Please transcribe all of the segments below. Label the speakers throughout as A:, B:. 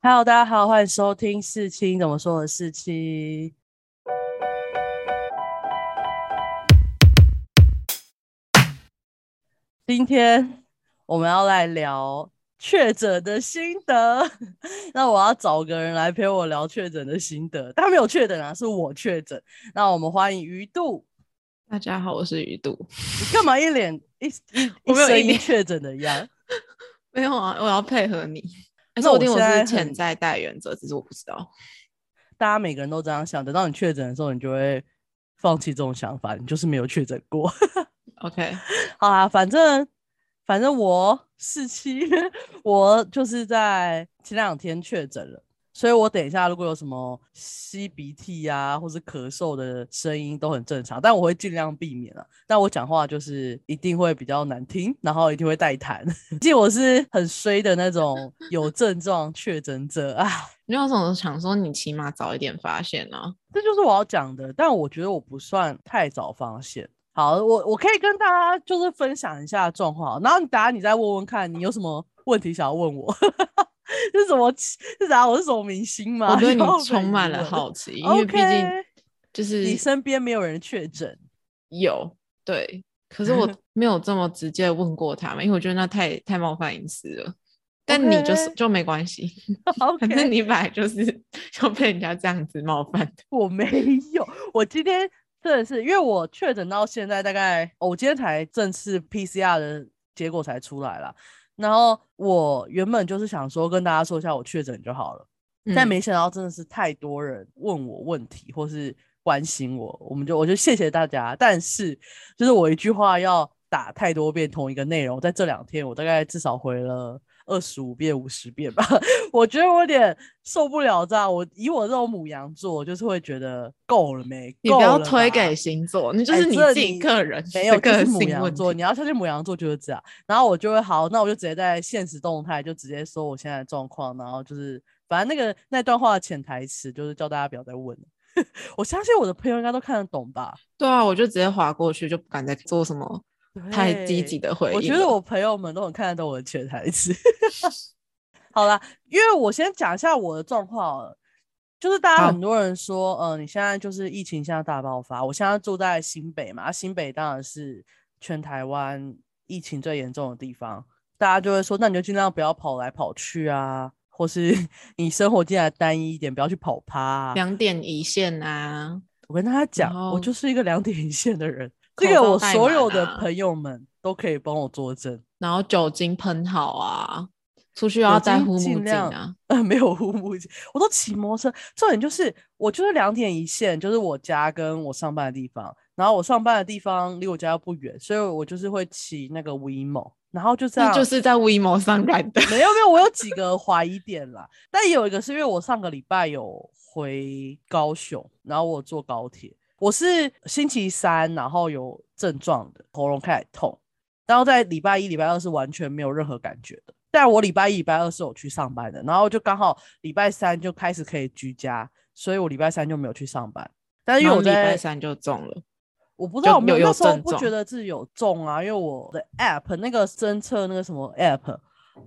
A: Hello，大家好，欢迎收听四七怎么说的四七。今天我们要来聊确诊的心得。那我要找个人来陪我聊确诊的心得。他没有确诊啊，是我确诊。那我们欢迎鱼肚。
B: 大家好，我是鱼肚。
A: 你干嘛一脸一一
B: 我没有一脸
A: 确诊的样？
B: 没有啊，我要配合你。还是
A: 那我
B: 我定我是潜在代原则，只是我不知道。
A: 大家每个人都这样想，等到你确诊的时候，你就会放弃这种想法，你就是没有确诊过。
B: OK，
A: 好啊，反正反正我四期，我就是在前两天确诊了，所以我等一下如果有什么吸鼻涕呀、或是咳嗽的声音都很正常，但我会尽量避免啊。但我讲话就是一定会比较难听，然后一定会带痰。毕竟我是很衰的那种 有症状确诊者啊。
B: 你有什么想说？你起码早一点发现呢、
A: 这就是我要讲的，但我觉得我不算太早发现。好，我我可以跟大家就是分享一下状况，然后你等下你再问问看，你有什么问题想要问我？是什么？是啥？我是什么明星吗？
B: 我对 你充满了好奇，因为毕竟就是
A: 你身边没有人确诊，
B: 有对，可是我 没有这么直接问过他们，因为我觉得那太太冒犯隐私了。但你就是就没关系，反正你本来就是就被人家这样子冒犯的。
A: 我没有，我今天真的是因为我确诊到现在大概，哦我今天才正式 PCR 的结果才出来了。然后我原本就是想说跟大家说一下我确诊就好了，但
B: 嗯
A: 没想到真的是太多人问我问题或是关心我，我们就我就谢谢大家。但是就是我一句话要打太多遍同一个内容，在这两天我大概至少回了。二十五遍、五十遍吧，我觉得我有点受不了这样。我以我这种母羊座，就是会觉得够了没？
B: 你不要推给星座，你就
A: 哎
B: 是你自己个人
A: 没有，
B: 的个性问
A: 羊座，你要相信母羊座就是这样。然后我就会好，那我就直接在现实动态就直接说我现在的状况，然后就是反正那个那段话的潜台词就是叫大家不要再问了。我相信我的朋友应该都看得懂吧？
B: 对啊，我就直接划过去，就不敢再做什么太积极的回应。
A: 我觉得我朋友们都很看得懂我的潜台词。好啦，因为我先讲一下我的状况，就是大家很多人说，呃，你现在就是疫情现在大爆发，我现在住在新北嘛，啊新北当然是全台湾疫情最严重的地方，大家就会说，那你就尽量不要跑来跑去啊，或是 你生活尽量单一一点，不要去跑趴、啊。
B: 两点一线啊，
A: 我跟大家讲，我就是一个两点一线的人，这个我所有的
B: 啊
A: 朋友们都可以帮我作证。
B: 然后酒精喷好啊，出去要戴
A: 精
B: 护目镜啊。
A: 呃，没有护目镜，我都骑摩托车。重点就是我就是两点一线，就是我家跟我上班的地方。然后我上班的地方离我家又不远，所以我就是会骑那个 WeMo，然后就这样。
B: 那就是在 WeMo 上染的，
A: 没有没有，我有几个怀疑点啦，但也有一个是因为我上个礼拜有回高雄，然后我坐高铁，我是星期三然后有症状的，喉咙开始痛，然后在礼拜一、礼拜二是完全没有任何感觉的，但我礼拜一、礼拜二是有去上班的，然后就刚好礼拜三就开始可以居家，所以我礼拜三就没有去上班，但是因为我在
B: 拜三就中了。
A: 我不知道，有没
B: 有有
A: 那时候不觉得自己有中啊，因为我的 app 那个侦测那个什么 app，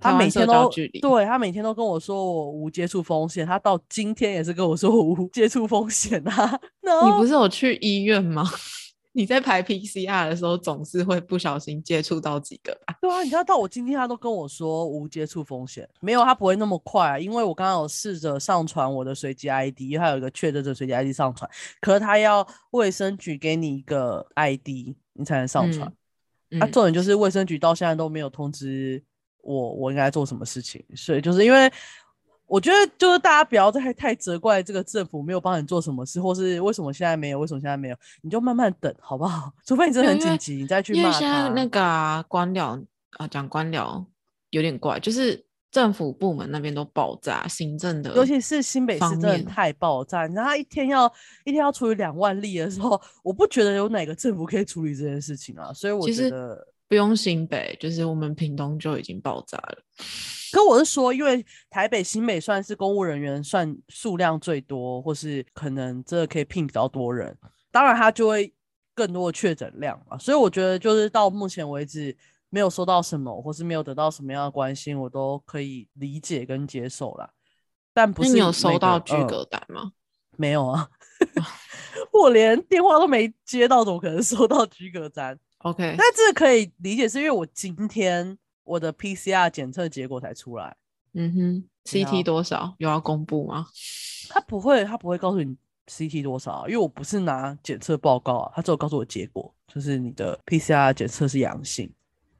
A: 他每天都对他每天都跟我说我无接触风险，他到今天也是跟我说我无接触风险啊。
B: 你不是有去医院吗？你在排 PCR 的时候，总是会不小心接触到几个吧？
A: 对啊，你知道到我今天他都跟我说无接触风险，没有他不会那么快、啊，因为我刚刚有试着上传我的随机 ID，因为它有一个确诊者随机 ID 上传，可是他要卫生局给你一个 ID，你才能上传。
B: 嗯
A: 啊，重点就是卫生局到现在都没有通知我，我应该做什么事情。所以就是因为我觉得，就是大家不要再太责怪这个政府没有帮你做什么事，或是为什么现在没有，为什么现在没有，你就慢慢等，好不好？除非你真的很紧急，你再去
B: 因为
A: 骂他。
B: 现在那个啊，官僚啊，讲官僚有点怪，就是政府部门那边都爆炸，行政的，
A: 尤其是新北市
B: 方
A: 真的太爆炸，你知道他一天要一天要处理两万例的时候，我不觉得有哪个政府可以处理这件事情啊，所以我觉得
B: 不用新北，就是我们屏东就已经爆炸了。
A: 可我是说，因为台北、新北算是公务人员算数量最多，或是可能这可以聘比较多人，当然他就会更多的确诊量嘛。所以我觉得就是到目前为止没有收到什么，或是没有得到什么样的关心，我都可以理解跟接受啦。但不是
B: 那你有收到居格单吗？
A: 没有啊，我连电话都没接到，怎么可能收到居格单？
B: OK，
A: 那这个可以理解，是因为我今天我的 PCR 检测结果才出来，
B: 嗯哼，CT 多少？有要公布吗？
A: 他不会，他不会告诉你 CT 多少啊，因为我不是拿检测报告啊，他只有告诉我结果，就是你的 PCR 检测是阳性，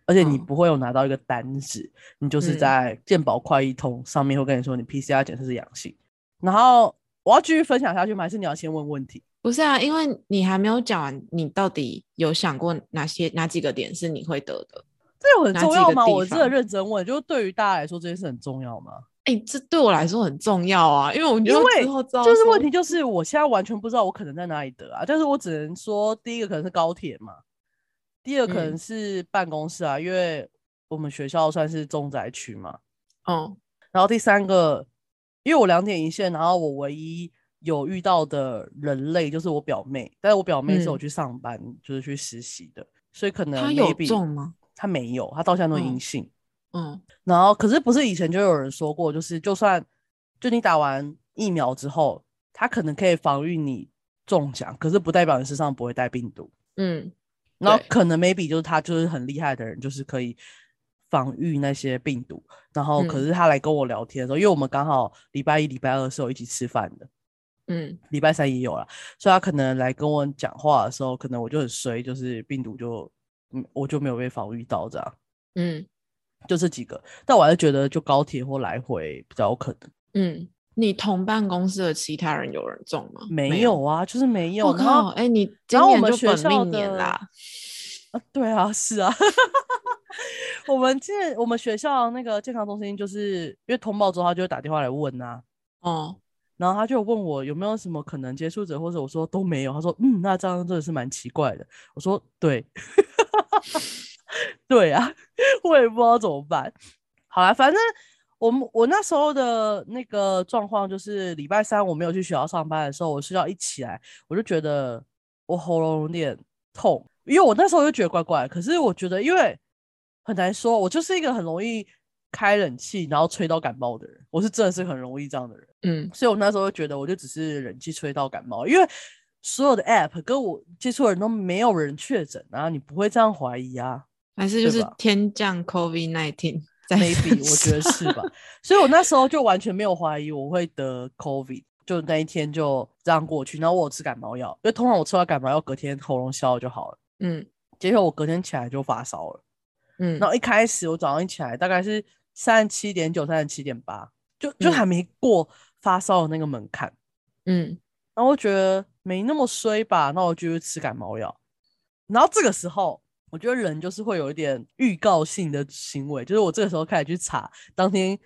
A: 而且你
B: 嗯。
A: 不会有拿到一个单子，你就是
B: 嗯。
A: 在健保快易通上面会跟你说你 PCR 检测是阳性，然后我要继续分享下去吗？还是你要先问问题？
B: 不是啊，因为你还没有讲完，你到底有想过哪些哪几个点是你会得的？
A: 这有很重要吗？我真的认真问，就是对于大家来说这件事很重要吗？
B: 哎、这对我来说很重要啊，因为我觉得之后知道
A: 就是问题就是我现在完全不知道我可能在哪里得啊，但是我只能说第一个可能是高铁嘛，第二个可能
B: 嗯
A: 是办公室啊，因为我们学校算是重灾区嘛，
B: 嗯，
A: 然后第三个，因为我两点一线，然后我唯一有遇到的人类就是我表妹，但是我表妹是有
B: 嗯
A: 去上班，就是去实习的，所以可能
B: 他有中吗？
A: 她没有，她到现在都阴
B: 嗯
A: 性。
B: 嗯
A: 然后可是不是以前就有人说过，就是就算就你打完疫苗之后，它可能可以防御你中奖，可是不代表你身上不会带病毒。
B: 嗯
A: 然后可能 maybe 就是他就是很厉害的人，就是可以防御那些病毒。然后可
B: 嗯
A: 是他来跟我聊天的时候，因为我们刚好礼拜一、礼拜二是有一起吃饭的，
B: 嗯
A: 礼拜三也有了，所以他可能来跟我讲话的时候，可能我就很衰，就是病毒就嗯我就没有被防御到这样。
B: 嗯
A: 就这几个，但我还是觉得就高铁或来回比较有可能。
B: 嗯，你同办公室的其他人有人中吗？
A: 没有啊，就是没有。
B: 我靠，哎、你今
A: 然后我
B: 年就
A: 们学校
B: 本命年啦。
A: 啊，对啊，是啊。我们健我们学校那个健康中心，就是因为通报之后，他就会打电话来问啊，
B: 哦，
A: 然后他就问我有没有什么可能接触者，或者我说都没有。他说，嗯，那这样真的是蛮奇怪的。我说，对，对啊，我也不知道怎么办。好啦，反正我们我那时候的那个状况就是礼拜三我没有去学校上班的时候，我睡觉一起来，我就觉得我喉咙有点痛，因为我那时候就觉得怪怪的，可是我觉得因为很难说，我就是一个很容易开冷气然后吹到感冒的人，我是真的是很容易这样的人。
B: 嗯
A: 所以我那时候就觉得，我就只是冷气吹到感冒，因为所有的 app 跟我接触的人都没有人确诊啊，你不会这样怀疑啊
B: 还是就是天降 COVID nineteen 在
A: ？maybe 我觉得是吧？所以我那时候就完全没有怀疑我会得 covid，就那一天就这样过去。然后我有吃感冒药，因为通常我吃完感冒药隔天喉咙消了就好了，
B: 嗯
A: 结果我隔天起来就发烧了。
B: 嗯
A: 然后一开始我早上一起来大概是三十七点九、三十七点八，就就
B: 嗯
A: 还没过发烧的那个门槛。
B: 嗯
A: 然后我觉得没那么衰吧，那我就去吃感冒药。然后这个时候，我觉得人就是会有一点预告性的行为，就是我这个时候开始去查当天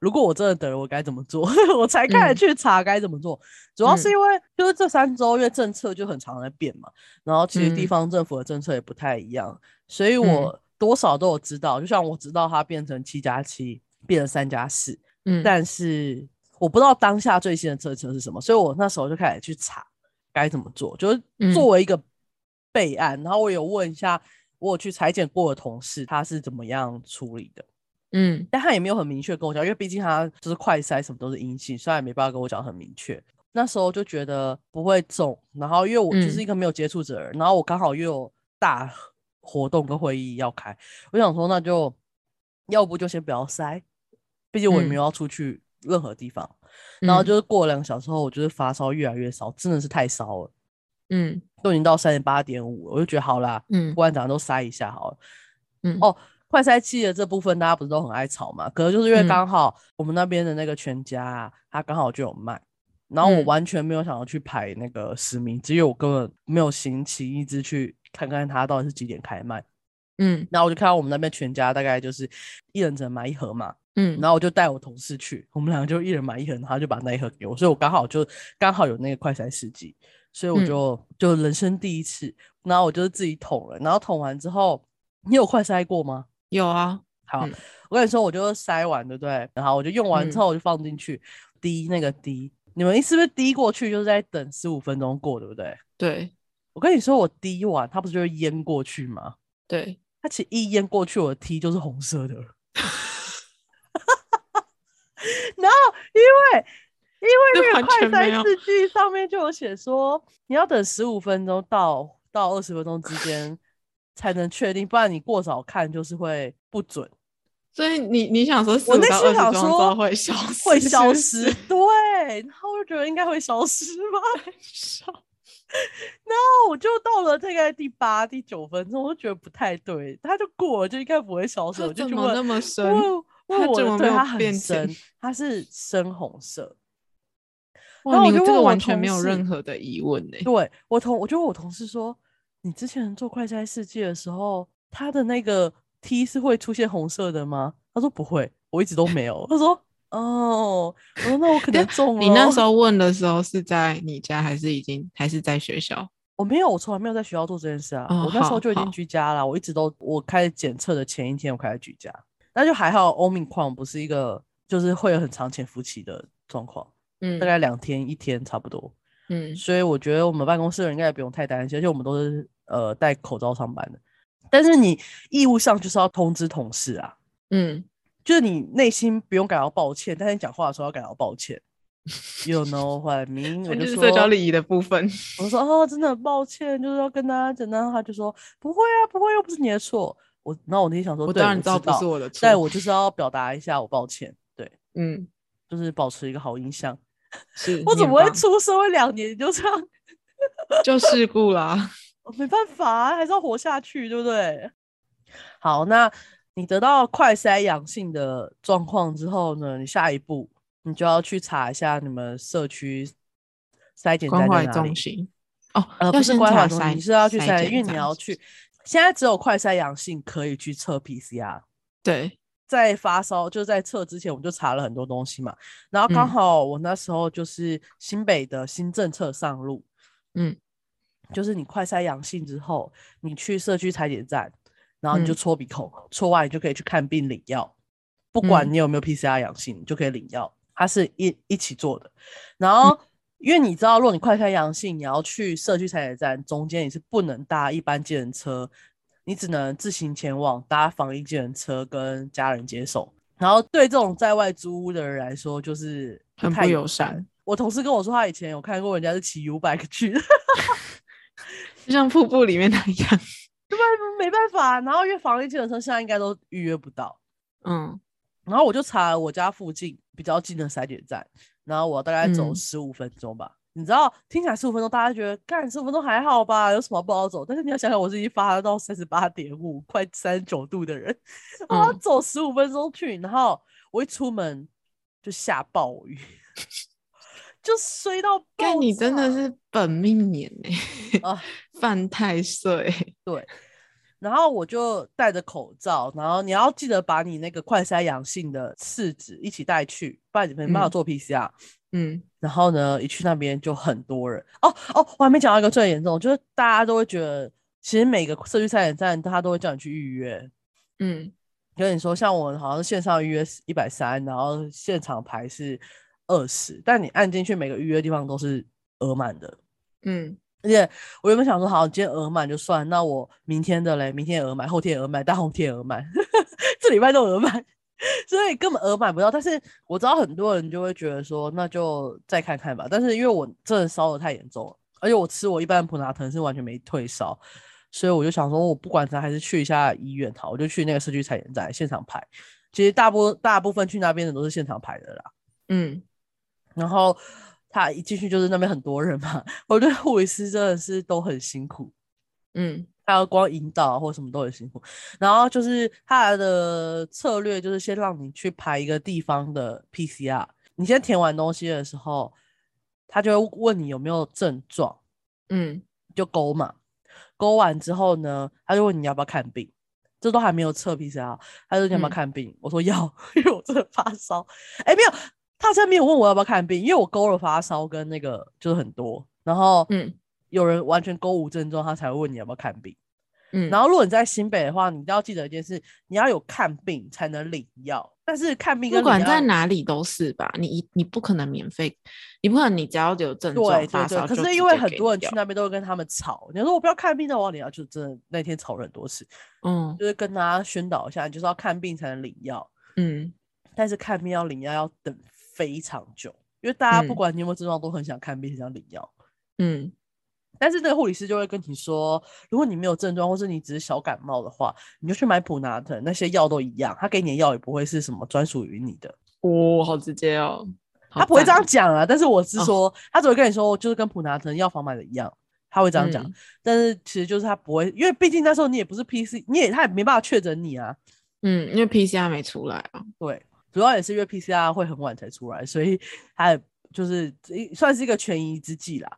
A: 如果我真的得了，我该怎么做，我才开始
B: 嗯
A: 去查该怎么做。主要是
B: 嗯
A: 因为就是这三周，因为政策就很常在变嘛，然后其实地
B: 嗯
A: 方政府的政策也不太一样，所以我多少都有知道。就像我知道它变成七加七，变成三加四，
B: 嗯，
A: 但是我不知道当下最新的政策是什么，所以我那时候就开始去查该怎么做，就是
B: 嗯
A: 作为一个备案。然后我有问一下我有去裁剪过的同事，他是怎么样处理的，
B: 嗯。
A: 但他也没有很明确跟我讲，因为毕竟他就是快筛什么都是阴性，所以他也没办法跟我讲很明确。那时候就觉得不会中，然后因为我就是
B: 嗯
A: 一个没有接触者然后我刚好又有大活动跟会议要开，我想说那就要不就先不要塞，毕竟我也没有
B: 嗯。
A: 要出去任何地方。然后就是过了两个小时后，我就是发烧越来越烧，真的是太烧了，
B: 嗯。
A: 都已经到三十八点五，我就觉得好啦，
B: 嗯。
A: 不管怎样都塞一下好了。
B: 嗯。
A: 哦，快筛器的这部分大家不是都很爱吵嘛？可能就是因为
B: 嗯
A: 刚好我们那边的那个全家啊，它刚好就有卖，然后我
B: 嗯
A: 完全没有想要去排那个实名制，因为我根本没有心情一直去看看它到底是几点开卖。
B: 嗯
A: 然后我就看到我们那边全家大概就是一人只能买一盒嘛，
B: 嗯，
A: 然后我就带我同事去，我们两个就一人买一盒，然后他就把那一盒给我，所以我刚好就刚好有那个快筛试剂，所以我
B: 嗯
A: 就、就人生第一次，然后我就是自己捅了，然后捅完之后，你有快筛过吗？
B: 有啊，
A: 好，
B: 嗯
A: 我跟你说，我就塞完，对不对？然后我就用完之
B: 嗯
A: 后，我就放进去滴那个滴，你们是不是滴过去就是在等十五分钟过，对不对？
B: 对
A: 我跟你说，我滴完，它不是就会淹过去吗？
B: 对，
A: 它其实一淹过去，我的 T 就是红色的了。然后因为因
B: 这
A: 为那个快筛试剂上面就有写说，你要等十五分钟到到二十分钟之间才能确定，不然你过早看就是会不准，
B: 所以你你想说
A: 我那时候想说
B: 会消失，
A: 会消失。对，然后我就觉得应该会消失吧。
B: 少
A: 那我就到了大概第八、第九分钟，我就觉得不太对，它就过了，就应该不会消失。我就去问
B: 怎么那么深？
A: 问问我的，
B: 它怎么没有
A: 对它很
B: 变
A: 深
B: 浅，
A: 它是深红色。然
B: 哇，
A: 后我
B: 你这个
A: 就问我
B: 完全没有任何的疑问呢。
A: 对我同，我就问我同事说，你之前做快筛试剂的时候，它的那个 T 是会出现红色的吗？他说不会，我一直都没有。他说哦，我说那我可能中了。
B: 你那时候问的时候是在你家还是已经还是在学校？
A: 我没有，我从来没有在学校做这件事啊。
B: 哦
A: 我那时候就已经居家了，我一直都我开始检测的前一天我开始居家，那就还好。欧米矿不是一个就是会有很长潜伏期的状况，
B: 嗯
A: 大概两天一天差不多。
B: 嗯
A: 所以我觉得我们办公室的人应该也不用太担心，而且我们都是呃戴口罩上班的。但是你义务上就是要通知同事啊，
B: 嗯，
A: 就是你内心不用感到抱歉，但是你讲话的时候要感到抱歉。You know what I mean？我
B: 就
A: 说
B: 社交礼仪的部分。
A: 我说哦，真的很抱歉，就是要跟大家讲。然后他就说不会啊，不会，又不是你的错。我，然后我那天想说，对
B: 我当然知道不是我的错，
A: 但我就是要表达一下我抱歉，对，
B: 嗯，
A: 就是保持一个好印象。
B: 是
A: 我怎么会出社会两年你就这样？
B: 就事故啦？
A: 我没办法啊，还是要活下去，对不对？好，那你得到快筛阳性的状况之后呢，你下一步你就要去查一下你们社区筛检
B: 关怀
A: 站在哪里。
B: 中心哦，
A: 呃，不是关怀中心，你是要去
B: 筛
A: 筛，因为你要去。现在只有快筛阳性可以去测 PCR，
B: 对，
A: 在发烧就在测之前，我就查了很多东西嘛。然后刚
B: 嗯。
A: 好我那时候就是新北的新政策上路，
B: 嗯。
A: 就是你快筛阳性之后，你去社区采检站，然后你就
B: 嗯。
A: 搓鼻孔，搓完你就可以去看病领药，不管
B: 嗯。
A: 你有没有 PCR 阳性，你就可以领药，它是一一起做的。然后，因为你知道，如果你快筛阳性，你要去社区采检站，中间你是不能搭一般计程车，你只能自行前往搭防疫计程车跟家人接送。然后对这种在外租屋的人来说，就是
B: 很
A: 太
B: 不友善
A: 善。我同事跟我说，他以前有看过人家是骑 U bike 去的，
B: 就像瀑布里面那样。
A: 没办法。然后因为防疫计程车现在应该都预约不到，
B: 嗯
A: 然后我就查了我家附近比较近的筛检站，然后我大概走
B: 嗯
A: 十五分钟吧。你知道听起来十五分钟，大家觉得干十五分钟还好吧，有什么不好走？但是你要想想，我是已经发到三十八点五，快三十九度的人，我要
B: 嗯
A: 走十五分钟去，然后我一出门就下暴雨，就衰到爆
B: 但你真的是本命年呢、
A: 啊。
B: 犯太岁。
A: 对，然后我就戴着口罩，然后你要记得把你那个快筛阳性的试纸一起带去，不然你没办法
B: 嗯
A: 做 PCR。
B: 嗯
A: 然后呢，一去那边就很多人哦哦，我还没讲到一个最严重，就是大家都会觉得，其实每个社区赛点站他都会叫你去预约。
B: 嗯
A: 跟你说，像我好像线上预约一百三，然后现场排是二十，但你按进去每个预约地方都是额满的。
B: 嗯
A: 而且我原本想说，好，今天额满就算，那我明天的嘞，明天额满，后天额满，大后天额满，这礼拜都额满，所以根本额买不到。但是我知道很多人就会觉得说，那就再看看吧。但是因为我真的烧的太严重了，而且我吃我一般的普拿疼是完全没退烧，所以我就想说，我不管它还是去一下医院好，我就去那个社区采检站现场排。其实大部大部分去那边的都是现场排的啦。
B: 嗯，
A: 然后他一进去就是那边很多人嘛，我觉得护理师真的是都很辛苦，
B: 嗯
A: 还有光引导啊或什么都很辛苦。然后就是他的策略就是先让你去排一个地方的 PCR，你先填完东西的时候，他就会问你有没有症状，
B: 嗯
A: 就勾嘛。勾完之后呢，他就问你要不要看病，这都还没有测 PCR，他就说你要不要
B: 嗯
A: 看病？我说要，因为我真的发烧。哎，没有，他真的没有问我要不要看病，因为我勾了发烧跟那个就是很多，然后
B: 嗯
A: 有人完全勾无症状，他才会问你要不要看病。
B: 嗯，
A: 然后如果你在新北的话，你一定要记得一件事，你要有看病才能领药，但是看病跟
B: 不管在哪里都是吧，你一你不可能免费，你不可能你只要有症状
A: 对对对，
B: 发烧就直
A: 可是因为很多人去那边都会跟他们吵，你说我不要看病的，我要领药，就真的那天吵了很多次。
B: 嗯
A: 就是跟大家宣导一下，你就是要看病才能领药。
B: 嗯
A: 但是看病要领药要等非常久，因为大家不
B: 嗯
A: 管你有没有症状都很想看病，很想领药。
B: 嗯
A: 但是那个护理师就会跟你说，如果你没有症状，或是你只是小感冒的话，你就去买普拿疼，那些药都一样，他给你的药也不会是什么专属于你的，
B: 哦、好直接哦。
A: 他不会这
B: 赞
A: 样讲啊。但是我是
B: 哦
A: 说，他只会跟你说，就是跟普拿疼药房买的一样，他会这样讲。
B: 嗯
A: 但是其实就是他不会，因为毕竟那时候你也不是 PC，你也他也没办法确诊你啊。
B: 嗯，因为 PCR 没出来啊。
A: 对，主要也是因为 PCR 会很晚才出来，所以他也就是一算是一个权宜之计啦。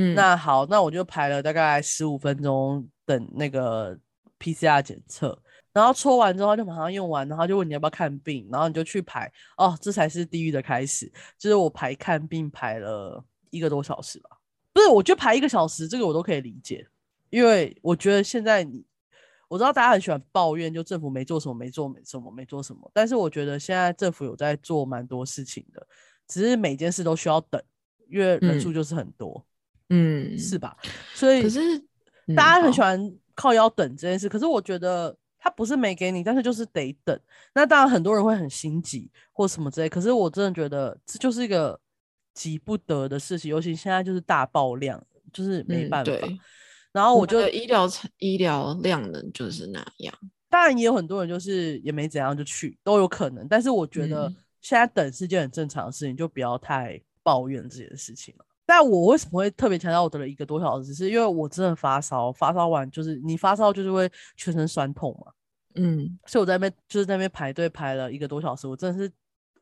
B: 嗯，
A: 那好，那我就排了大概十五分钟等那个 PCR 检测，然后抽完之后就马上用完，然后就问你要不要看病，然后你就去排。哦，这才是地狱的开始，就是我排看病排了一个多小时吧。不是，我觉得排一个小时这个我都可以理解，因为我觉得现在你。我知道大家很喜欢抱怨，就政府没做什么，没做没什么，没做什么。但是我觉得现在政府有在做蛮多事情的，只是每件事都需要等，因为人数
B: 嗯
A: 就是很多。
B: 嗯，
A: 是吧？所以
B: 可是嗯
A: 大家很喜欢靠腰等这件事，可是我觉得他不是没给你，但是就是得等。那当然很多人会很心急或什么之类，可是我真的觉得这就是一个急不得的事情，尤其现在就是大爆量，就是没
B: 嗯
A: 办法。
B: 对
A: 然后我
B: 觉得医疗产医疗量能就是那样。
A: 当然也有很多人就是也没怎样就去，都有可能。但是我觉得
B: 嗯
A: 现在等是件很正常的事情，就不要太抱怨这件事情了。但我为什么会特别强调我等了一个多小时，是因为我真的发烧，发烧完就是你发烧就是会全身酸痛嘛，
B: 嗯，
A: 所以我在那边就是在那边排队排了一个多小时，我真的是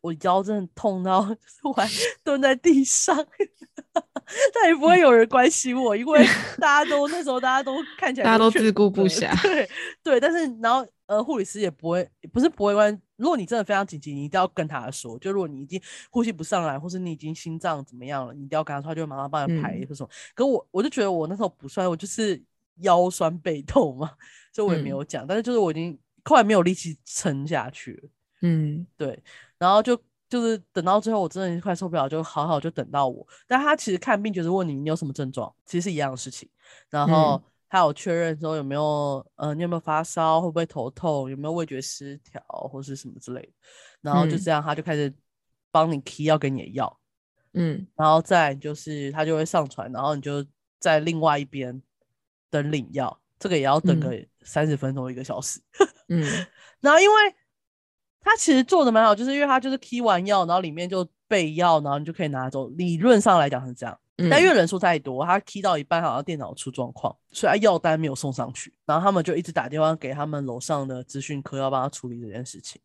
A: 我腰真的痛到 我还蹲在地上，但也不会有人关心我，因为大家都那时候大家都看起来
B: 大家都自顾不暇
A: 对对，但是然后呃护理师也不会不是不会关，如果你真的非常紧急，你一定要跟他说，就如果你已经呼吸不上来，或是你已经心脏怎么样了，你一定要跟他说，他就会马上帮你排
B: 嗯
A: 或什么。可我我就觉得我那时候不算，我就是腰酸背痛嘛，所以我也没
B: 嗯
A: 有讲，但是就是我已经后来没有力气撑下去了。
B: 嗯
A: 对，然后就就是等到最后，我真的快受不了，就好好就等到我。但他其实看病就是问你你有什么症状，其实是一样的事情。然后
B: 嗯
A: 他有确认说有没有呃你有没有发烧，会不会头痛，有没有味觉失调或是什么之类的。然后就
B: 嗯
A: 这样，他就开始帮你 key 要给你的药，
B: 嗯
A: 然后再就是他就会上传，然后你就在另外一边等领药，这个也要等
B: 嗯
A: 个三十分钟一个小时。
B: 嗯
A: 然后因为他其实做的蛮好，就是因为他就是 key 完药，然后里面就备药，然后你就可以拿走。理论上来讲是这样，
B: 嗯，
A: 但因为人数太多，他 key 到一半好像电脑出状况，所以他药单没有送上去。然后他们就一直打电话给他们楼上的资讯科，要帮他处理这件事情。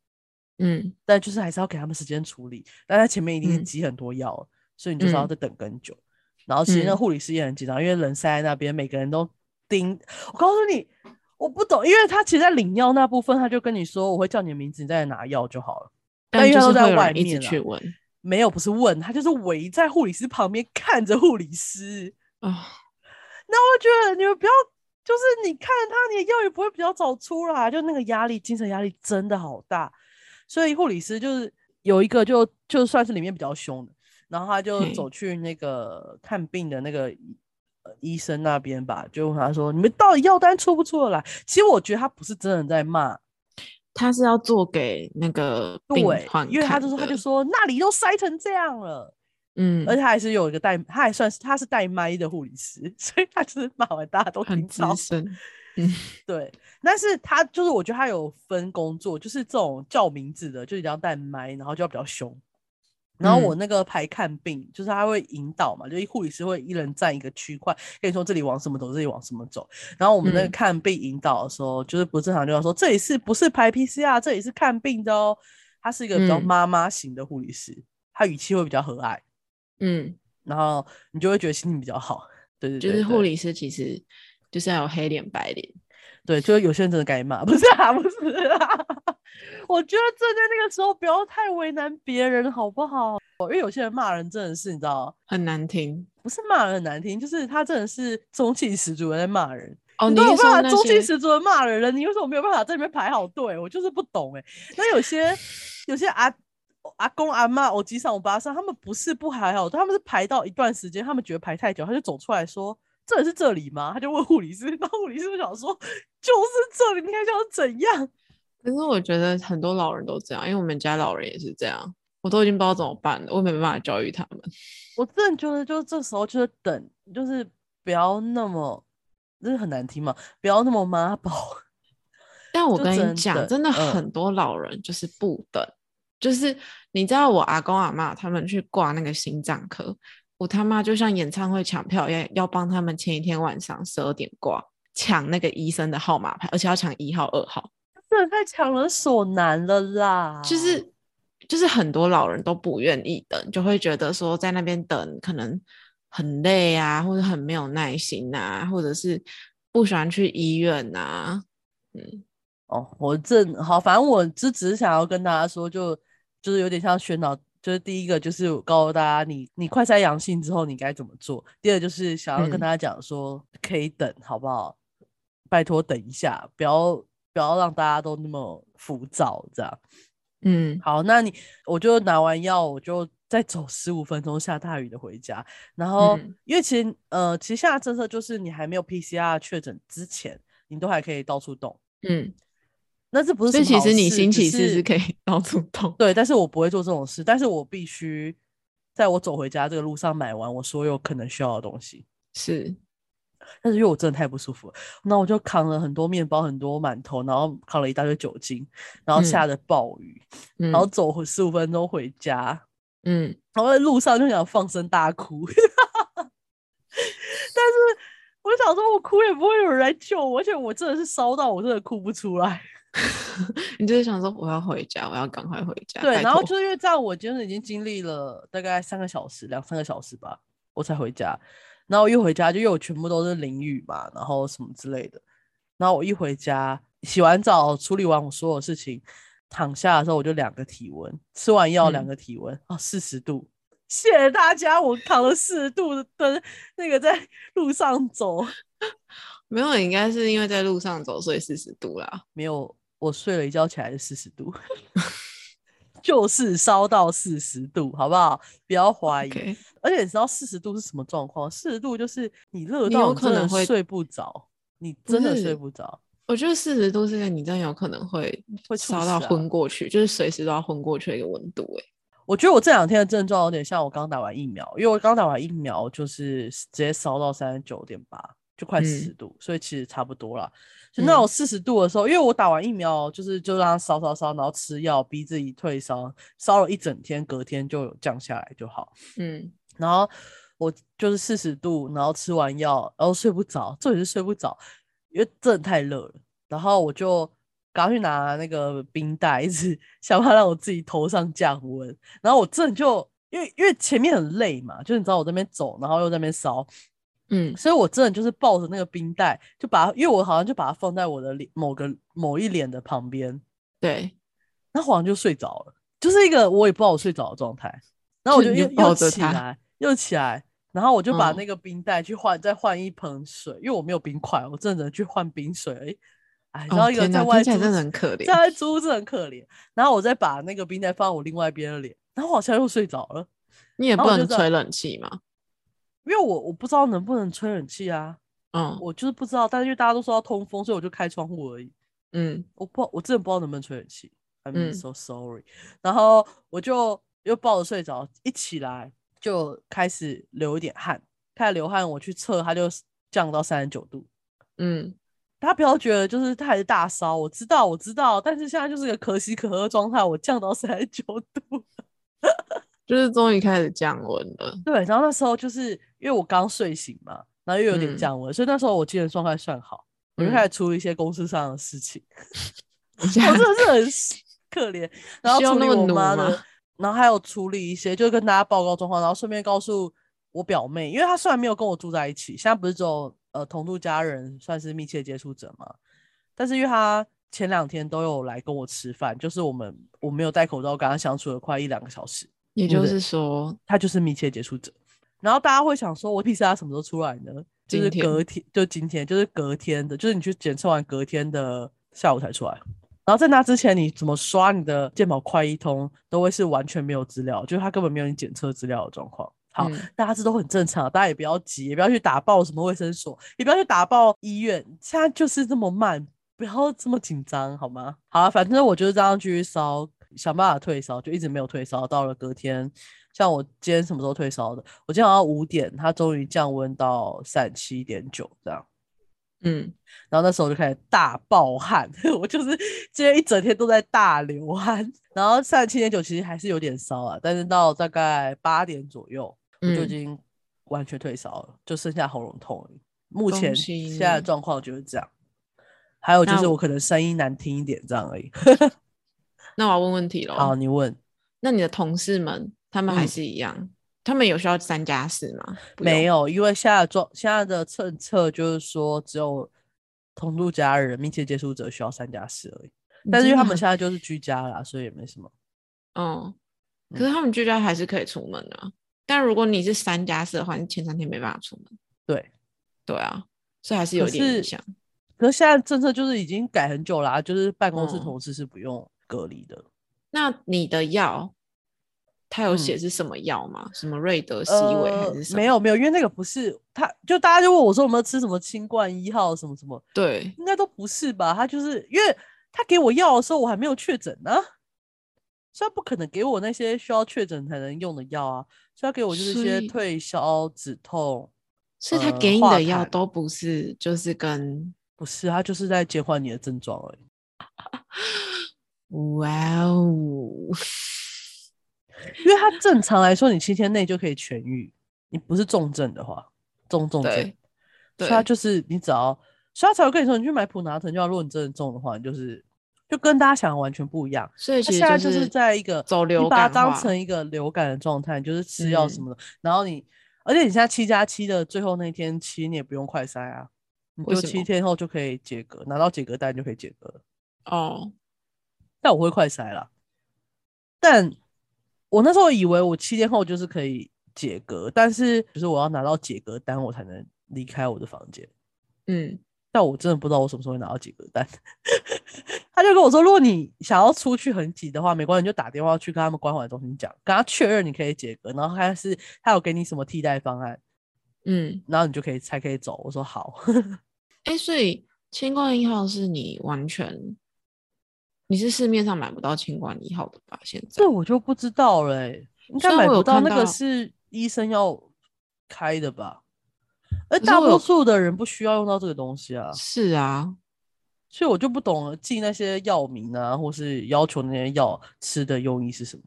B: 嗯
A: 但就是还是要给他们时间处理，但他前面一定积很多药了，所以你就是要
B: 嗯
A: 再等更久。然后其实那
B: 嗯
A: 护理师也很紧张，因为人塞在那边，每个人都盯。我告诉你，我不懂，因为他其实，在领药那部分，他就跟你说，我会叫你的名字，你再来拿药就好了。但因为他都在
B: 是会有人一直
A: 外面啊
B: 去问
A: 没有，不是问他，就是围在护理师旁边看着护理师。
B: 啊，
A: 那我觉得你们不要，就是你看着他，你的药也不会比较早出来，就那个压力，精神压力真的好大。所以护理师就是有一个就就算是里面比较凶的，然后他就走去那个看病的那个医呃医生那边吧，就问他说：“你们到底药单出不出得来？”其实我觉得他不是真的在骂，
B: 他是要做给那个病
A: 对
B: 患，
A: 因为他就说他就说那里都塞成这样了。
B: 嗯
A: 而且他还是有一个带，他还算是他是带麦的护理师，所以他就是骂完大家都听
B: 很资
A: 到。
B: 嗯，
A: 对，但是他就是我觉得他有分工作，就是这种叫名字的就一定要带麦，然后就要比较凶。然后我
B: 嗯
A: 那个排看病，就是他会引导嘛，就一护理师会一人占一个区块，跟你说这里往什么走，这里往什么走。然后我们那个
B: 嗯
A: 看病引导的时候，就是不正常就要说这里是不是排 PCR，这里是看病的哦。他是一个比较
B: 嗯
A: 妈妈型的护理师，他语气会比较和蔼。
B: 嗯，
A: 然后你就会觉得心情比较好。对对对
B: 就是护理师其实就是要有黑脸白脸，
A: 对，就是有些人真的该骂，不是啊，不是啊。我觉得站在那个时候不要太为难别人，好不好？因为有些人骂人真的是你知道，
B: 很难听
A: 不是骂人很难听，就是他真的是中气十足的在骂人。
B: 哦。
A: 你都有办法中气十足的骂人了，你为什么没有办法在里面排好队？我就是不懂哎、那有些有些阿阿公阿妈、我机上我巴上，他们不是不排好，他们是排到一段时间，他们觉得排太久，他就走出来说：“这里是这里吗？”他就问护理师，然后护理师就想说：“就是这里，你看想怎样？”
B: 可是我觉得很多老人都这样，因为我们家老人也是这样，我都已经不知道怎么办了，我也没办法教育他们。
A: 我真的觉得，就是这时候就是等，就是不要那么，就是很难听嘛，不要那么妈宝。
B: 但我跟你讲，
A: 真的
B: 很多老人就是不等，就是你知道我阿公阿妈他们去挂那个心脏科，我他妈就像演唱会抢票一样，要帮他们前一天晚上十二点挂，抢那个医生的号码牌，而且要抢一号、二号，
A: 真的太强人所难了啦！
B: 就是就是很多老人都不愿意等，就会觉得说在那边等可能很累啊，或者很没有耐心啊，或者是不喜欢去医院啊，嗯。
A: 哦，我正好，反正我只只是想要跟大家说，就就是有点像宣导，就是第一个就是告诉大家你，你快筛阳性之后你该怎么做；第二就是想要跟
B: 嗯
A: 大家讲说，可以等，好不好？拜托等一下，不要不要让大家都那么浮躁，这样。
B: 嗯
A: 好，那你我就拿完药，我就再走十五分钟下大雨的回家。然后，
B: 嗯
A: 因为其实呃，其实现在政策就是你还没有 PCR 确诊之前，你都还可以到处动。
B: 嗯，
A: 那这不是
B: 所以其实你星期四是可以到处动。
A: 对，但是我不会做这种事，但是我必须在我走回家这个路上买完我所有可能需要的东西。
B: 是，
A: 但是因为我真的太不舒服了，那我就扛了很多面包、很多馒头，然后扛了一大堆酒精，然后下
B: 嗯
A: 着暴雨，
B: 嗯
A: 然后走回十五分钟回家，
B: 嗯，
A: 然后在路上就想放声大哭，但是我就想说，我哭也不会有人来救我，而且我真的是烧到我真的哭不出来。
B: 你就是想说我要回家，我要赶快回家。
A: 对，然后就是因为这样，我今天已经经历了大概三个小时，两三个小时吧，我才回家。然后我一回家就因为我全部都是淋雨嘛，然后什么之类的。然后我一回家，洗完澡，处理完我所有事情，躺下的时候我就两个体温，吃完药两
B: 嗯
A: 个体温，哦，四十度。谢谢大家，我扛了四十度的的那个在路上走，
B: 没有，应该是因为在路上走，所以四十度啦。
A: 没有，我睡了一觉起来是四十度，就是烧到四十度，好不好？不要怀疑。而且你知道四十度是什么状况？四十度就是你热到
B: 可能会
A: 睡不着，你真的睡不着。
B: 我觉得四十度是个你真的有可能会
A: 会
B: 烧到昏过去，就是随时都要昏过去的一个温度、欸。
A: 我觉得我这两天的症状有点像我刚打完疫苗，因为我刚打完疫苗就是直接烧到三十九点八，就快四十
B: 嗯
A: 度，所以其实差不多啦。就那种
B: 嗯
A: 四十度的时候，因为我打完疫苗，就是就让它烧烧烧，然后吃药逼自己退烧，烧了一整天，隔天就有降下来就好。
B: 嗯
A: 然后我就是四十度，然后吃完药，然后睡不着，重点是睡不着，因为真的太热了。然后我就赶快去拿那个冰袋，一直 想办法让我自己头上降温。然后我真的就因为因为前面很累嘛，就是你知道我这边走，然后又在那边烧，
B: 嗯
A: 所以我真的就是抱着那个冰袋，就把它，因为我好像就把它放在我的脸某个某一脸的旁边，
B: 对，
A: 然后好像就睡着了，就是一个我也不知道我睡着的状态。然后我
B: 就
A: 又又
B: 抱着它
A: 起来，又起来，然后我就把
B: 嗯
A: 那个冰袋去换，再换一盆水，因为我没有冰块，我真的去换冰水而已。哎，然后一个
B: 哦天哪
A: 在外租
B: 听起来真的很可怜
A: 在外租真的很可怜。然后我再把那个冰袋放我另外一边的脸，然后我好像又睡着了，
B: 你也不能吹冷气嘛。
A: 因为我我不知道能不能吹冷气啊，
B: 嗯
A: 我就是不知道，但是因为大家都说要通风，所以我就开窗户而已。
B: 嗯
A: 我不，我真的不知道能不能吹冷气，I'm
B: 嗯
A: so sorry。然后我就又抱着睡着，一起来就开始流一点汗，开始流汗，我去测，它就降到三十九度。
B: 嗯，
A: 大家不要觉得就是它还是大烧，我知道我知道，但是现在就是个可喜可贺的状态，我降到三十九度。
B: 就是终于开始降温了。
A: 对，然后那时候就是因为我刚睡醒嘛，然后又有点
B: 嗯
A: 降温，所以那时候我精神状态算好，我就开始处理一些公司上的事情。
B: 我
A: 真的是很可怜，然后处理
B: 需要那么努
A: 我妈的
B: 吗，
A: 然后还有处理一些，就跟大家报告状况，然后顺便告诉我表妹，因为她虽然没有跟我住在一起，现在不是只有呃同住家人算是密切接触者嘛，但是因为她前两天都有来跟我吃饭，就是我们我没有戴口罩跟她相处了快一两个小时，
B: 也就是说，
A: 她就是密切接触者。然后大家会想说，我 PCR 什么时候出来呢？就是隔天，就今天，就是隔天的，就是你去检测完隔天的下午才出来。然后在那之前，你怎么刷你的健保快一通，都会是完全没有资料，就是它根本没有你检测资料的状况。好，
B: 嗯
A: 大家这都很正常，大家也不要急，也不要去打爆什么卫生所，也不要去打爆医院，现在就是这么慢，不要这么紧张好吗？好啊，反正我就是这样继续烧，想办法退烧，就一直没有退烧。到了隔天，像我今天什么时候退烧的？我今天好像五点，它终于降温到三七点九这样。
B: 嗯，
A: 然后那时候就开始大爆汗，我就是今天一整天都在大流汗。然后上七点九其实还是有点烧啊，但是到大概八点左右，我就已
B: 嗯
A: 经完全退烧了，就剩下喉咙痛。目前现在的
B: 你
A: 状况就是这样，还有就是我可能声音难听一点这样而已。
B: 那我要问问题了。
A: 好，你问。
B: 那你的同事们，他们还
A: 嗯
B: 是一样？他们有需要三加四吗？不
A: 没。有，因为现在的状现在的政策就是说，只有同住家人、密切接触者需要三加四而已。但是因为他们现在就是居家啦，所以也没什么。
B: 嗯，可
A: 嗯
B: 是他们居家还是可以出门啊。但如果你是三加四的话，你前三天没办法出门。
A: 对，
B: 对啊，所以还是有点影响。
A: 可是现在政策就是已经改很久啦、就是办公室
B: 嗯
A: 同事是不用隔离的。
B: 那你的药，它有写
A: 嗯
B: 是什么药吗？什么瑞德西韦还
A: 呃
B: 是什么？
A: 没有没有，因为那个不是他，就大家就问我说有没有吃什么清冠一号什么什么，
B: 对，
A: 应该都不是吧？他就是因为他给我药的时候我还没有确诊呢，所以他不可能给我那些需要确诊才能用的药啊，所以他给我就是一些退烧止痛，
B: 所以他
A: 呃
B: 给你的药都不是，就是跟
A: 不是，他就是在减缓你的症状而已。
B: 哇哦，
A: 因为它正常来说，你七天内就可以痊愈，你不是重症的话，重重症，
B: 对
A: 所以它就是你只要，所以他才会跟你说，你去买普拿疼就要。如果你真的中的话，你就是就跟大家想的完全不一样。
B: 所以
A: 现在就是
B: 是
A: 在一个
B: 走流
A: 你把它当成一个流感的状态，就是吃药什
B: 嗯
A: 么的，然后你，而且你现在七加七的最后那天七，你也不用快筛啊，你就七天后就可以解隔，拿到解隔单就可以解隔了。
B: 哦，
A: 但我会快筛啦。但我那时候以为我七天后就是可以解隔，但是就是我要拿到解隔单，我才能离开我的房间。
B: 嗯，
A: 但我真的不知道我什么时候会拿到解隔单。他就跟我说，如果你想要出去很挤的话，没关系，你就打电话去跟他们关怀中心讲，跟他确认你可以解隔，然后看是他有给你什么替代方案，
B: 嗯，
A: 然后你就可以才可以走。我说好，
B: 哎，所以清冠一号是你完全，你是市面上买不到清冠一号的吧？现在
A: 这我就不知道了欸、应该买不到，那个是医生要开的吧？而大多数的人不需要用到这个东西啊，
B: 是啊，
A: 所以我就不懂了，记那些药名啊，或是要求那些药吃的用意是什么？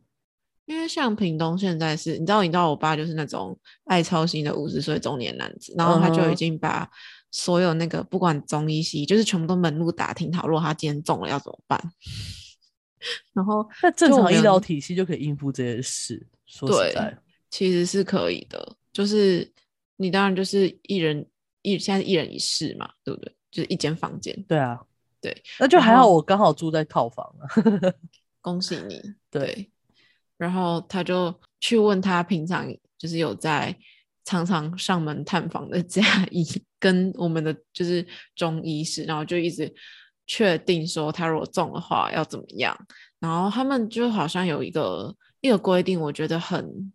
B: 因为像屏东现在是，你知道，你知道我爸就是那种爱操心的五十岁中年男子，然后他就已经把所有那个不管中医西医，就是全部都门路打听好，如果他今天中了要怎么办。然后
A: 那正常医疗体系就可以应付这些事。说实
B: 对
A: 在，
B: 其实是可以的，就是你当然就是一人一现在一人一室嘛，对不对？就是一间房间。
A: 对啊，
B: 对，
A: 那就还好我刚好住在套房啊。
B: 恭喜你。
A: 对
B: 然后他就去问他平常就是有在常常上门探访的家医，跟我们的就是中医师，然后就一直确定说他如果中的话要怎么样。然后他们就好像有一个一个规定，我觉得很，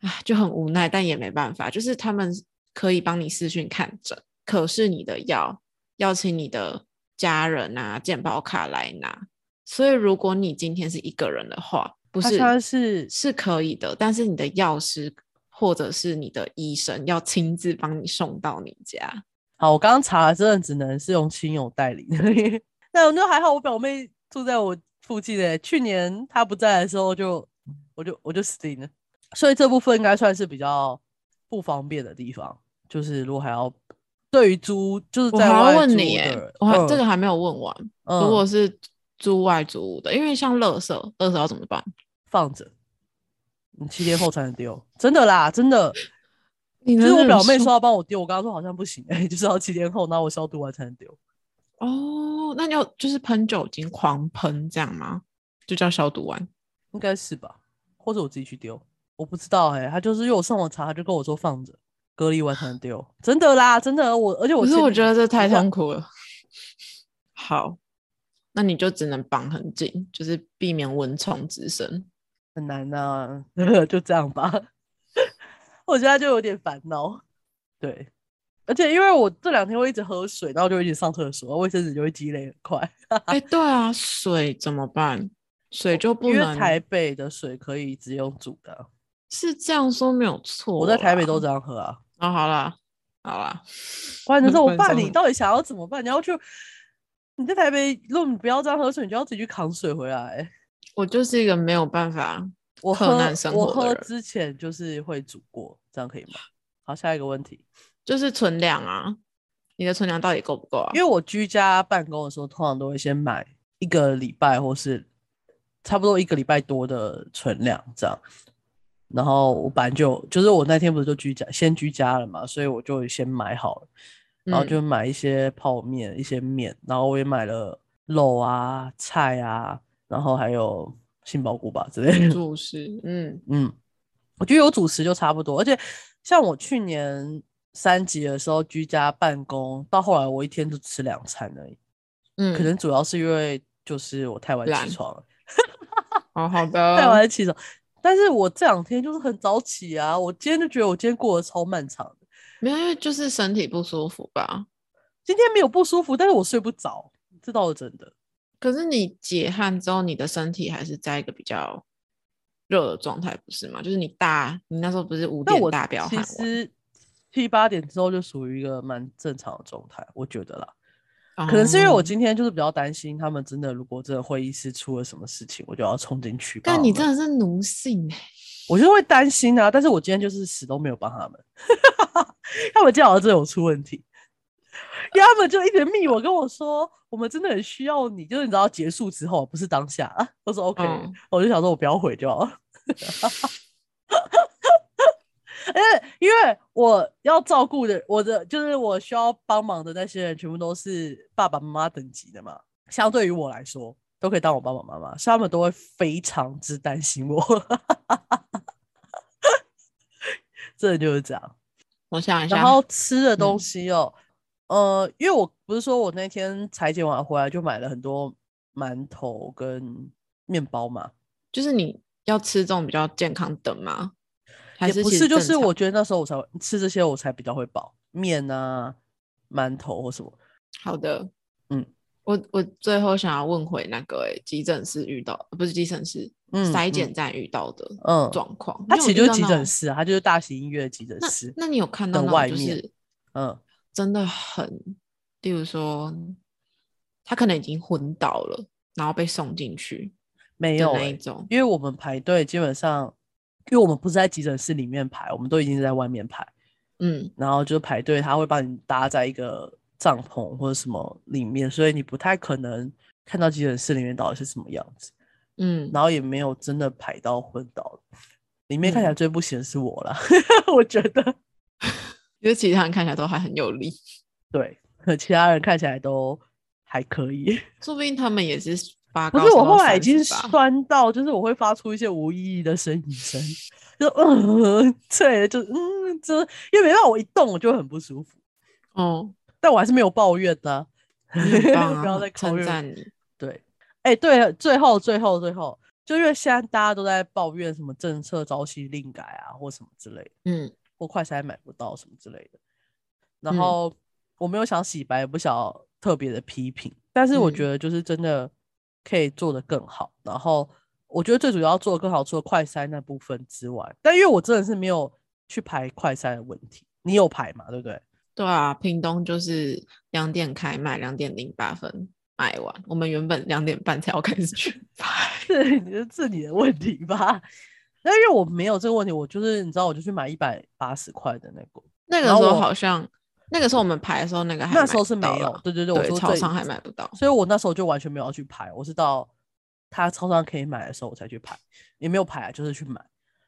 B: 唉，就很无奈，但也没办法，就是他们可以帮你私讯看诊，可是你的药要请你的家人啊健保卡来拿。所以如果你今天是一个人的话，不是
A: 他是
B: 是可以的，但是你的药师或者是你的医生要亲自帮你送到你家。
A: 好，我刚刚查了，真的只能是用亲友代理。那那还好，我表妹住在我附近的，去年她不在的时候就我就我就死定了，所以这部分应该算是比较不方便的地方，就是如果还要对于租就是
B: 我还要
A: 在外
B: 问你耶
A: 的人，
B: 我还、
A: 嗯
B: 这个还没有问完。
A: 嗯
B: 如果是租外租屋的，因为像垃圾，垃圾要怎么办？
A: 放着，你七天后才能丢，真的啦，真的。
B: 你
A: 就是我表妹说要帮我丢，我刚刚说好像不行，哎、就是要七天后，然后我消毒完才能丢。
B: 哦，那你要就是喷酒精狂喷这样吗？就叫消毒完。
A: 应该是吧，或者我自己去丢，我不知道哎、他就是因为我上网查，他就跟我说放着，隔离完才能丢，真的啦，真的，我而且我
B: 可是我觉得这太痛苦了。好，那你就只能绑很紧，就是避免蚊虫滋生。
A: 很难呐、就这样吧。我现在就有点烦恼，对，而且因为我这两天会一直喝水，然后就一直上厕所，卫生纸就会积累很快。
B: 哎、对啊，水怎么办？水就不
A: 因为
B: 能
A: 台北的水可以直接用煮的，
B: 是这样说没有错。
A: 我在台北都这样喝啊。
B: 哦，好啦，好啦，
A: 不然你怎么办？
B: 分手
A: 你到底想要怎么办？你要去你在台北，如果你不要这样喝水，你就要自己去扛水回来。
B: 我就是一个没有办法
A: 我喝
B: 难生活的人
A: 喝之前就是会煮过，这样可以吗？好，下一个问题，
B: 就是存量啊，你的存量到底够不够啊？
A: 因为我居家办公的时候，通常都会先买一个礼拜或是差不多一个礼拜多的存量这样。然后我本来就就是我那天不是就居家先居家了嘛，所以我就先买好了，然后
B: 嗯
A: 就买一些泡面、一些面，然后我也买了肉啊、菜啊，然后还有杏鲍菇吧之类的。
B: 主食，嗯
A: 嗯，我觉得有主食就差不多，而且像我去年三级的时候居家办公，到后来我一天就吃两餐而已，
B: 嗯，
A: 可能主要是因为就是我太晚起床
B: 好的 太，
A: 晚起床。但是我这两天就是很早起啊，我今天就觉得我今天过得超漫长的，
B: 没有，因为就是身体不舒服吧。
A: 今天没有不舒服，但是我睡不着，这倒是真的。
B: 可是你解汗之后，你的身体还是在一个比较热的状态，不是吗？就是你大，你那时候不是五点大飙
A: 其
B: 汗其？
A: 实七八点之后就属于一个蛮正常的状态，我觉得啦。可能是因为我
B: 哦
A: 今天就是比较担心他们真的，如果真的会议室出了什么事情，我就要冲进去。
B: 但你真的是奴性哎、
A: 我就会担心啊，但是我今天就是死都没有帮他们，他们今天好像真的有出问题，因为他们就一直密我跟我说，我们真的很需要你，就是你知道结束之后，不是当下啊，我说 OK，、
B: 嗯
A: 我就想说我不要回就好了。因为因为我要照顾的，我的就是我需要帮忙的那些人，全部都是爸爸妈妈等级的嘛。相对于我来说，都可以当我爸爸妈妈，所以他们都会非常之担心我。真的就是这样。
B: 我想一下，
A: 然后吃的东
B: 嗯
A: 西哦，呃，因为我不是说我那天裁剪完回来就买了很多馒头跟面包嘛，
B: 就是你要吃这种比较健康的吗？还
A: 也不是，就是我觉得那时候我才会吃这些，我才比较会饱，面啊、馒头或什么。
B: 好的，
A: 嗯，
B: 我我最后想要问回那个、欸、急诊室遇到，不是急诊室，
A: 嗯
B: 筛检站遇到的
A: 嗯
B: 状况。
A: 它其实就是急诊室啊，它就是大型医院的急诊室。
B: 那你有看到
A: 外面
B: 是
A: 嗯，
B: 真的很，例如说他可能已经昏倒了，然后被送进去的
A: 没有欸
B: 那一种。
A: 因为我们排队基本上，因为我们不是在急诊室里面排，我们都已经是在外面排。
B: 嗯，
A: 然后就排队，他会帮你搭在一个帐篷或者什么里面，所以你不太可能看到急诊室里面到底是什么样子，
B: 嗯，
A: 然后也没有真的排到昏倒的。里面看起来
B: 嗯
A: 最不行的是我啦，我觉得
B: 因为其他人看起来都还很有力，
A: 对，可其他人看起来都还可以。
B: 说不定他们也是发
A: 不是我后来已经酸到，就是我会发出一些无意义的呻吟声，就嗯，对，就嗯，就因为没办法，我一动我就很不舒服，
B: 哦，
A: 但我还是没有抱怨的 不要
B: 啊，
A: 再考虑
B: 称赞你。
A: 对，哎、对，最后最后最后，就因为现在大家都在抱怨什么政策朝夕令改啊，或什么之类的，
B: 嗯
A: 或快筛买不到什么之类的。然
B: 嗯
A: 后我没有想洗白，也不想特别的批评，但是我
B: 嗯
A: 觉得就是真的可以做得更好。然后我觉得最主要做得更好，除了快筛那部分之外，但因为我真的是没有去排快筛的问题，你有排嘛？对不对？
B: 对啊，屏东就是两点开卖，两点零八分卖完。我们原本两点半才要开始去排。
A: 是你的自己的问题吧？那因为我没有这个问题，我就是你知道，我就去买一百八十块的那个，
B: 那个时候好像，那个时候我们排的时候，那个还
A: 那时候是没有
B: 啦，
A: 对对对，我，说
B: 超商还买不到。
A: 所以我那时候就完全没有要去排，我是到他超商可以买的时候我才去排，也没有排啊，就是去买。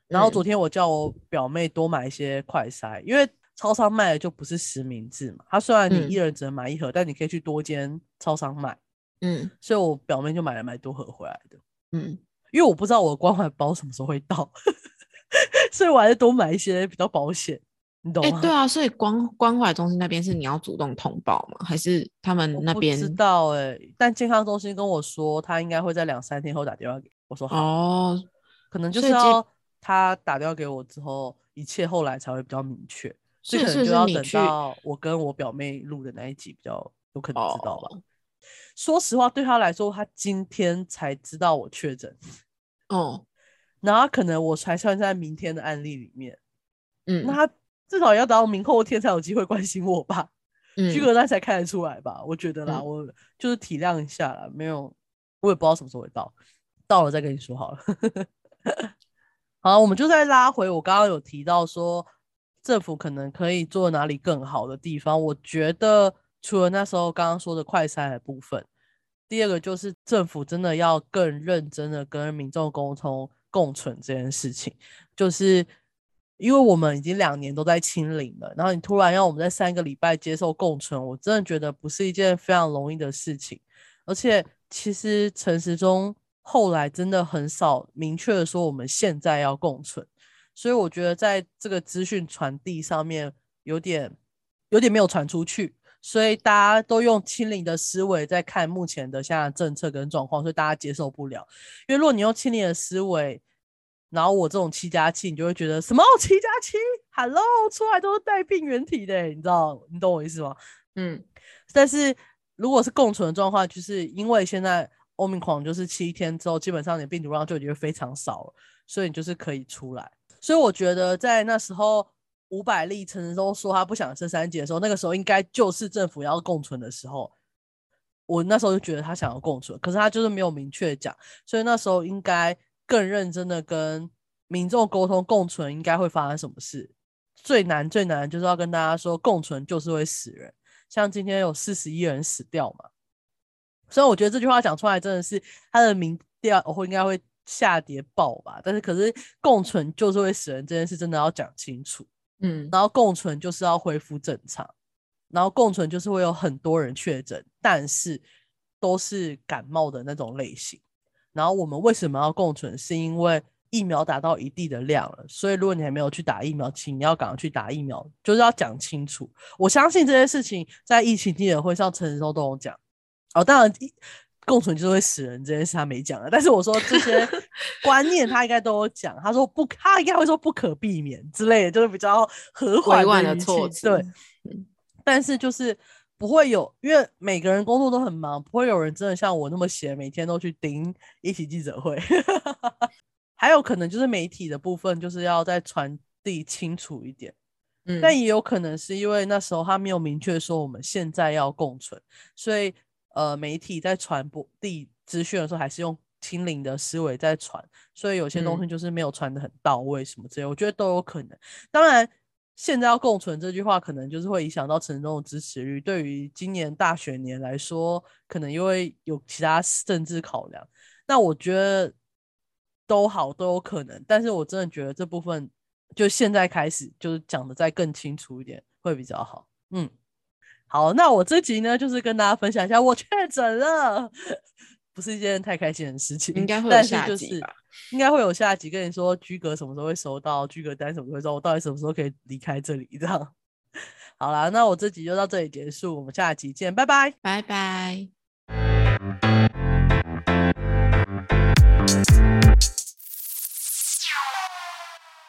A: 然后昨
B: 嗯
A: 天我叫我表妹多买一些快筛，因为超商卖的就不是实名制嘛，它虽然你一
B: 嗯
A: 人只能买一盒，但你可以去多间超商买，
B: 嗯
A: 所以我表妹就买了买多盒回来的。
B: 嗯，
A: 因为我不知道我的关怀包什么时候会到，所以我还是多买一些比较保险，你懂
B: 哎、
A: 吗？
B: 对啊，所以关关怀中心那边是你要主动通报吗？还是他们那边？
A: 知道哎、但健康中心跟我说，他应该会在两三天后打电话给我说好，
B: 哦，
A: 可能就是要他打电话给我之后，一切后来才会比较明确。所以可能就要等到我跟我表妹录的那一集比较有可能知道吧。
B: 哦
A: 说实话，对他来说，他今天才知道我确诊，
B: 哦，
A: 然后他可能我才算在明天的案例里面，
B: 嗯，
A: 那他至少要等到明后天才有机会关心我吧。
B: 嗯
A: 居格那才看得出来吧？我觉得啦，
B: 嗯
A: 我就是体谅一下啦，没有，我也不知道什么时候会到，到了再跟你说好了。好，我们就再拉回我刚刚有提到说，政府可能可以做哪里更好的地方。我觉得除了那时候刚刚说的快筛的部分，第二个就是政府真的要更认真的跟民众沟通共存这件事情，就是因为我们已经两年都在清零了，然后你突然要我们在三个礼拜接受共存，我真的觉得不是一件非常容易的事情。而且其实陈时中后来真的很少明确的说我们现在要共存，所以我觉得在这个资讯传递上面有点有点没有传出去。所以大家都用清零的思维在看目前的现在的政策跟状况，所以大家接受不了。因为如果你用清零的思维，然后我这种七加七，你就会觉得什么七加七，Hello，出来都是带病原体的，你知道，你懂我意思吗？
B: 嗯
A: 但是如果是共存的状况，就是因为现在欧米狂就是七天之后，基本上你的病毒量就已经非常少了，所以你就是可以出来。所以我觉得在那时候五百例陈时中说他不想升三级的时候，那个时候应该就是政府要共存的时候。我那时候就觉得他想要共存，可是他就是没有明确讲，所以那时候应该更认真的跟民众沟通共存应该会发生什么事。最难最难就是要跟大家说，共存就是会死人。像今天有四十一人死掉嘛，所以我觉得这句话讲出来真的是他的民调会应该会下跌爆吧。但是可是共存就是会死人这件事真的要讲清楚，
B: 嗯
A: 然后共存就是要恢复正常，然后共存就是会有很多人确诊，但是都是感冒的那种类型。然后我们为什么要共存？是因为疫苗打到一定的量了，所以如果你还没有去打疫苗，请你要赶快去打疫苗，就是要讲清楚。我相信这些事情在疫情记者会上陈时中都有讲。哦，当然共存就是会死人这件事他没讲啊，但是我说这些 观念他应该都有讲。他说不，他应该会说不可避免之类的，就是比较和缓
B: 的措辞，
A: 对，
B: 嗯
A: 但是就是不会有，因为每个人工作都很忙，不会有人真的像我那么闲，每天都去盯一起记者会。还有可能就是媒体的部分，就是要再传递清楚一点。
B: 嗯，
A: 但也有可能是因为那时候他没有明确说我们现在要共存，所以呃，媒体在传播地资讯的时候还是用清零的思维在传，所以有些东西
B: 嗯
A: 就是没有传的很到位，什么之类，我觉得都有可能。当然，现在要共存这句话，可能就是会影响到陈忠的支持率。对于今年大选年来说，可能因为有其他政治考量，那我觉得都好都有可能。但是我真的觉得这部分就现在开始就是讲的再更清楚一点会比较好。嗯，好，那我这集呢就是跟大家分享一下我确诊了，不是一件太开心的事情，
B: 应该会有
A: 但是就是应该会有下集跟你说居格什么时候会收到，居格单什么时候会收到，我到底什么时候可以离开这里这样。好啦，那我这集就到这里结束，我们下集见，拜拜。
B: 拜拜。